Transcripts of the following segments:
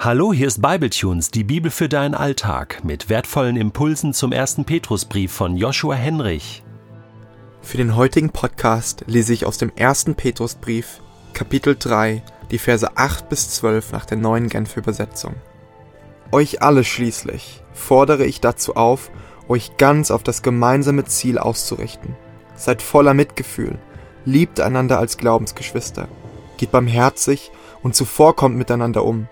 Hallo, hier ist Bibletunes, die Bibel für deinen Alltag, mit wertvollen Impulsen zum ersten Petrusbrief von Joshua Henrich. Für den heutigen Podcast lese ich aus dem ersten Petrusbrief, Kapitel 3, die Verse 8 bis 12 nach der neuen Genfer Übersetzung. Euch alle schließlich fordere ich dazu auf, euch ganz auf das gemeinsame Ziel auszurichten. Seid voller Mitgefühl, liebt einander als Glaubensgeschwister, geht barmherzig und zuvorkommt miteinander um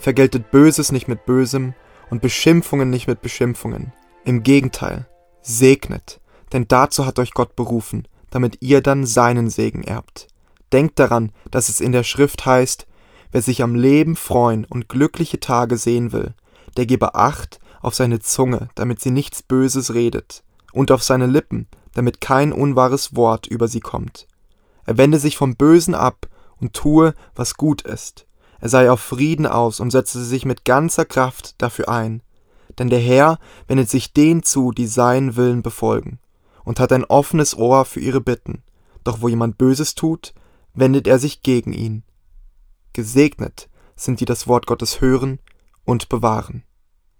vergeltet Böses nicht mit Bösem und Beschimpfungen nicht mit Beschimpfungen. Im Gegenteil, segnet, denn dazu hat euch Gott berufen, damit ihr dann seinen Segen erbt. Denkt daran, dass es in der Schrift heißt, wer sich am Leben freuen und glückliche Tage sehen will, der gebe Acht auf seine Zunge, damit sie nichts Böses redet, und auf seine Lippen, damit kein unwahres Wort über sie kommt. Er wende sich vom Bösen ab und tue, was gut ist er sei auf Frieden aus und setze sich mit ganzer Kraft dafür ein. Denn der Herr wendet sich denen zu, die seinen Willen befolgen, und hat ein offenes Ohr für ihre Bitten. Doch wo jemand Böses tut, wendet er sich gegen ihn. Gesegnet sind die das Wort Gottes hören und bewahren.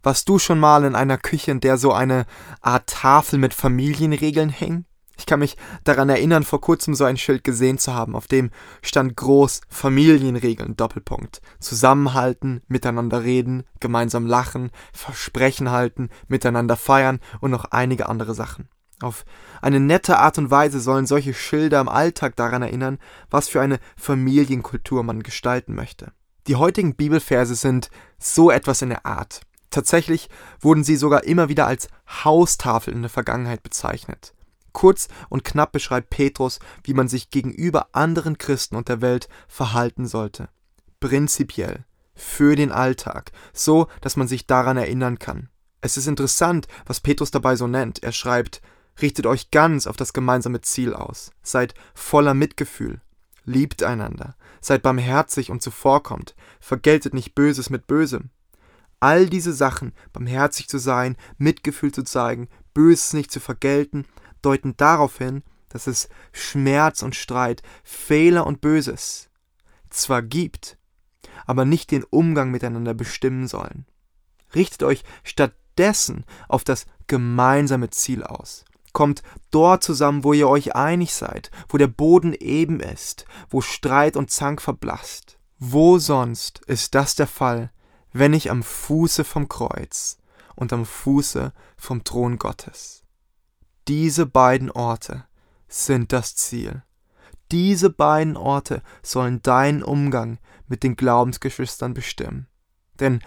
Warst du schon mal in einer Küche, in der so eine Art Tafel mit Familienregeln hängt? Ich kann mich daran erinnern, vor kurzem so ein Schild gesehen zu haben, auf dem stand groß Familienregeln Doppelpunkt. Zusammenhalten, miteinander reden, gemeinsam lachen, Versprechen halten, miteinander feiern und noch einige andere Sachen. Auf eine nette Art und Weise sollen solche Schilder im Alltag daran erinnern, was für eine Familienkultur man gestalten möchte. Die heutigen Bibelverse sind so etwas in der Art. Tatsächlich wurden sie sogar immer wieder als Haustafel in der Vergangenheit bezeichnet. Kurz und knapp beschreibt Petrus, wie man sich gegenüber anderen Christen und der Welt verhalten sollte. Prinzipiell, für den Alltag, so dass man sich daran erinnern kann. Es ist interessant, was Petrus dabei so nennt. Er schreibt, richtet euch ganz auf das gemeinsame Ziel aus, seid voller Mitgefühl, liebt einander, seid barmherzig und zuvorkommt, vergeltet nicht Böses mit Bösem. All diese Sachen, barmherzig zu sein, Mitgefühl zu zeigen, Böses nicht zu vergelten, deuten darauf hin, dass es Schmerz und Streit, Fehler und Böses zwar gibt, aber nicht den Umgang miteinander bestimmen sollen. Richtet euch stattdessen auf das gemeinsame Ziel aus. Kommt dort zusammen, wo ihr euch einig seid, wo der Boden eben ist, wo Streit und Zank verblasst. Wo sonst ist das der Fall, wenn nicht am Fuße vom Kreuz und am Fuße vom Thron Gottes? Diese beiden Orte sind das Ziel. Diese beiden Orte sollen deinen Umgang mit den Glaubensgeschwistern bestimmen. Denn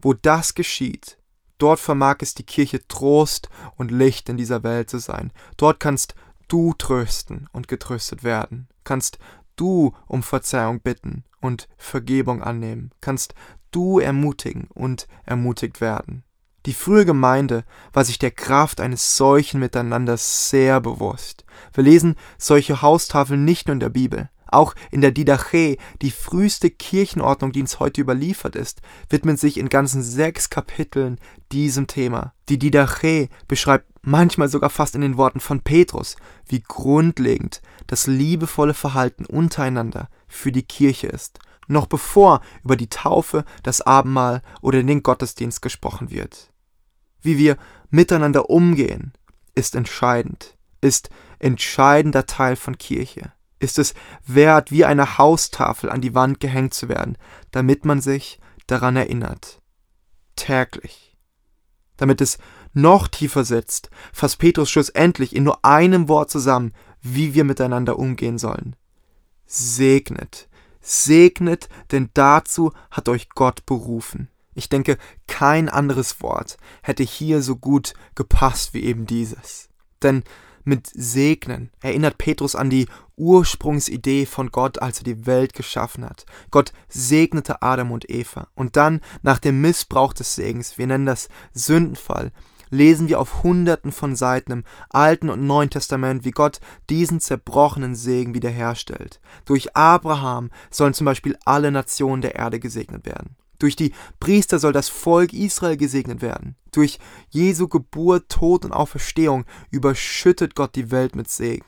wo das geschieht, dort vermag es die Kirche Trost und Licht in dieser Welt zu sein. Dort kannst du trösten und getröstet werden, kannst du um Verzeihung bitten und Vergebung annehmen, kannst du ermutigen und ermutigt werden. Die frühe Gemeinde war sich der Kraft eines solchen Miteinanders sehr bewusst. Wir lesen solche Haustafeln nicht nur in der Bibel. Auch in der Didache, die früheste Kirchenordnung, die uns heute überliefert ist, widmet sich in ganzen sechs Kapiteln diesem Thema. Die Didache beschreibt manchmal sogar fast in den Worten von Petrus, wie grundlegend das liebevolle Verhalten untereinander für die Kirche ist, noch bevor über die Taufe, das Abendmahl oder den Gottesdienst gesprochen wird wie wir miteinander umgehen, ist entscheidend, ist entscheidender Teil von Kirche. Ist es wert, wie eine Haustafel an die Wand gehängt zu werden, damit man sich daran erinnert. Täglich. Damit es noch tiefer sitzt, fasst Petrus schlussendlich in nur einem Wort zusammen, wie wir miteinander umgehen sollen. Segnet, segnet, denn dazu hat euch Gott berufen. Ich denke, kein anderes Wort hätte hier so gut gepasst wie eben dieses. Denn mit segnen erinnert Petrus an die Ursprungsidee von Gott, als er die Welt geschaffen hat. Gott segnete Adam und Eva. Und dann, nach dem Missbrauch des Segens, wir nennen das Sündenfall, lesen wir auf hunderten von Seiten im Alten und Neuen Testament, wie Gott diesen zerbrochenen Segen wiederherstellt. Durch Abraham sollen zum Beispiel alle Nationen der Erde gesegnet werden. Durch die Priester soll das Volk Israel gesegnet werden. Durch Jesu Geburt, Tod und Auferstehung überschüttet Gott die Welt mit Segen.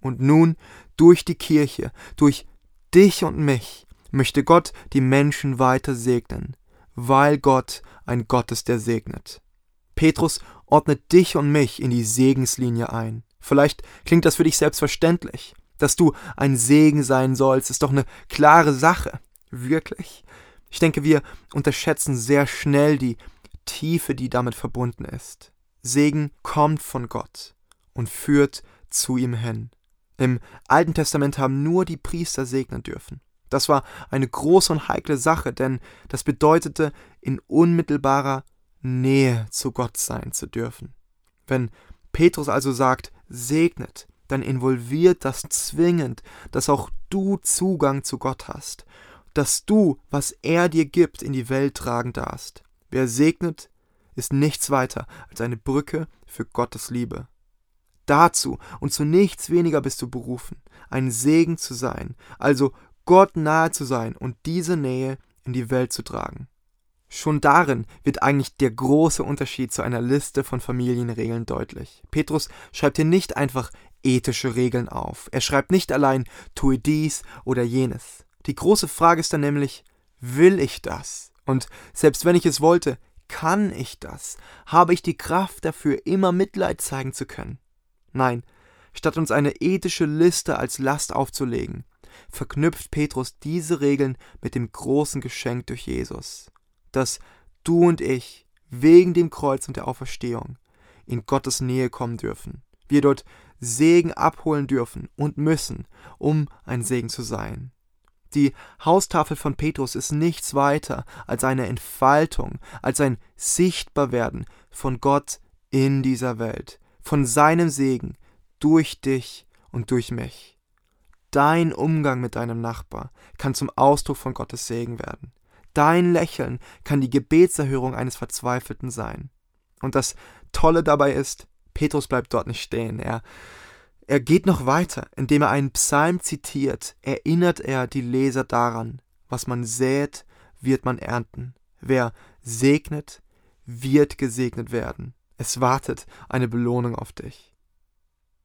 Und nun, durch die Kirche, durch dich und mich, möchte Gott die Menschen weiter segnen. weil Gott ein Gott ist, der segnet. Petrus ordnet dich und mich in die Segenslinie ein. Vielleicht klingt das für dich selbstverständlich. Dass du ein Segen sein sollst, ist doch eine klare Sache. Wirklich? Ich denke, wir unterschätzen sehr schnell die Tiefe, die damit verbunden ist. Segen kommt von Gott und führt zu ihm hin. Im Alten Testament haben nur die Priester segnen dürfen. Das war eine große und heikle Sache, denn das bedeutete, in unmittelbarer Nähe zu Gott sein zu dürfen. Wenn Petrus also sagt, segnet, dann involviert das zwingend, dass auch du Zugang zu Gott hast, dass du, was er dir gibt, in die Welt tragen darfst. Wer segnet, ist nichts weiter als eine Brücke für Gottes Liebe. Dazu und zu nichts weniger bist du berufen, ein Segen zu sein, also Gott nahe zu sein und diese Nähe in die Welt zu tragen. Schon darin wird eigentlich der große Unterschied zu einer Liste von Familienregeln deutlich. Petrus schreibt hier nicht einfach ethische Regeln auf. Er schreibt nicht allein tue dies oder jenes. Die große Frage ist dann nämlich, will ich das? Und selbst wenn ich es wollte, kann ich das? Habe ich die Kraft dafür, immer Mitleid zeigen zu können? Nein, statt uns eine ethische Liste als Last aufzulegen, verknüpft Petrus diese Regeln mit dem großen Geschenk durch Jesus, dass du und ich wegen dem Kreuz und der Auferstehung in Gottes Nähe kommen dürfen, wir dort Segen abholen dürfen und müssen, um ein Segen zu sein. Die Haustafel von Petrus ist nichts weiter als eine Entfaltung, als ein Sichtbarwerden von Gott in dieser Welt, von seinem Segen durch dich und durch mich. Dein Umgang mit deinem Nachbar kann zum Ausdruck von Gottes Segen werden. Dein Lächeln kann die Gebetserhörung eines Verzweifelten sein. Und das Tolle dabei ist, Petrus bleibt dort nicht stehen. Er, er geht noch weiter, indem er einen Psalm zitiert, erinnert er die Leser daran, was man sät, wird man ernten. Wer segnet, wird gesegnet werden. Es wartet eine Belohnung auf dich.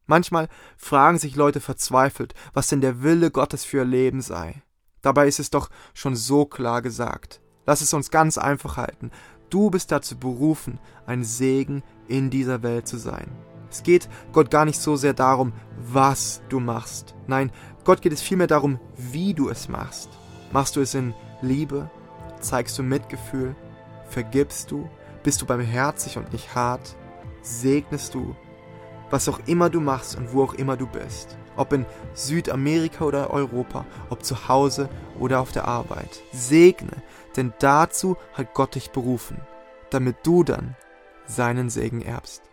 Manchmal fragen sich Leute verzweifelt, was denn der Wille Gottes für ihr Leben sei. Dabei ist es doch schon so klar gesagt. Lass es uns ganz einfach halten. Du bist dazu berufen, ein Segen in dieser Welt zu sein. Es geht Gott gar nicht so sehr darum, was du machst. Nein, Gott geht es vielmehr darum, wie du es machst. Machst du es in Liebe? Zeigst du Mitgefühl? Vergibst du? Bist du barmherzig und nicht hart? Segnest du was auch immer du machst und wo auch immer du bist. Ob in Südamerika oder Europa, ob zu Hause oder auf der Arbeit. Segne, denn dazu hat Gott dich berufen, damit du dann seinen Segen erbst.